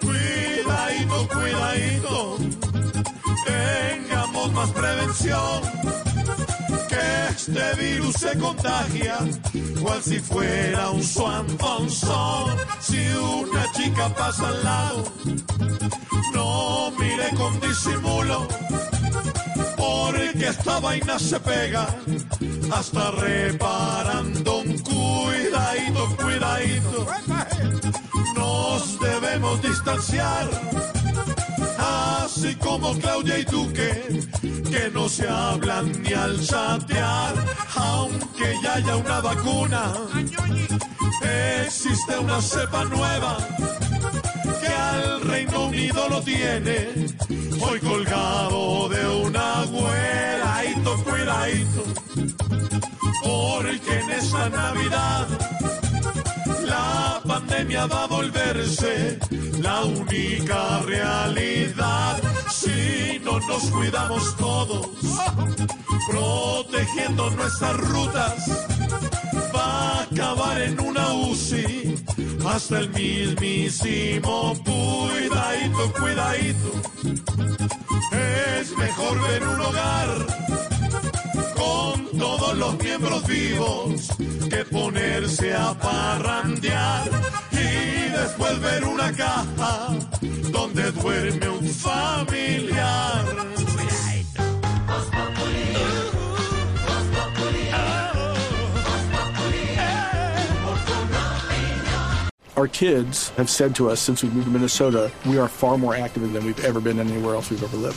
Cuidadito, cuidadito, tengamos más prevención, que este virus se contagia, cual si fuera un swanfonzón. Si una chica pasa al lado, no mire con disimulo, porque esta vaina se pega, hasta reparando debemos distanciar. Así como Claudia y Duque, que no se hablan ni al chatear, aunque ya haya una vacuna, existe una cepa nueva que al Reino Unido lo tiene, hoy colgado de una güeradito, cuidadito, porque en esta Navidad va a volverse la única realidad si no nos cuidamos todos, protegiendo nuestras rutas. Va a acabar en una UCI hasta el mismísimo cuidadito, cuidadito. Es mejor ver un hogar con todos los miembros vivos que ponerse a parrandear y después ver una caja donde duerme un familiar. Our kids have said to us since we moved to Minnesota, we are far more active than we've ever been anywhere else we've ever lived.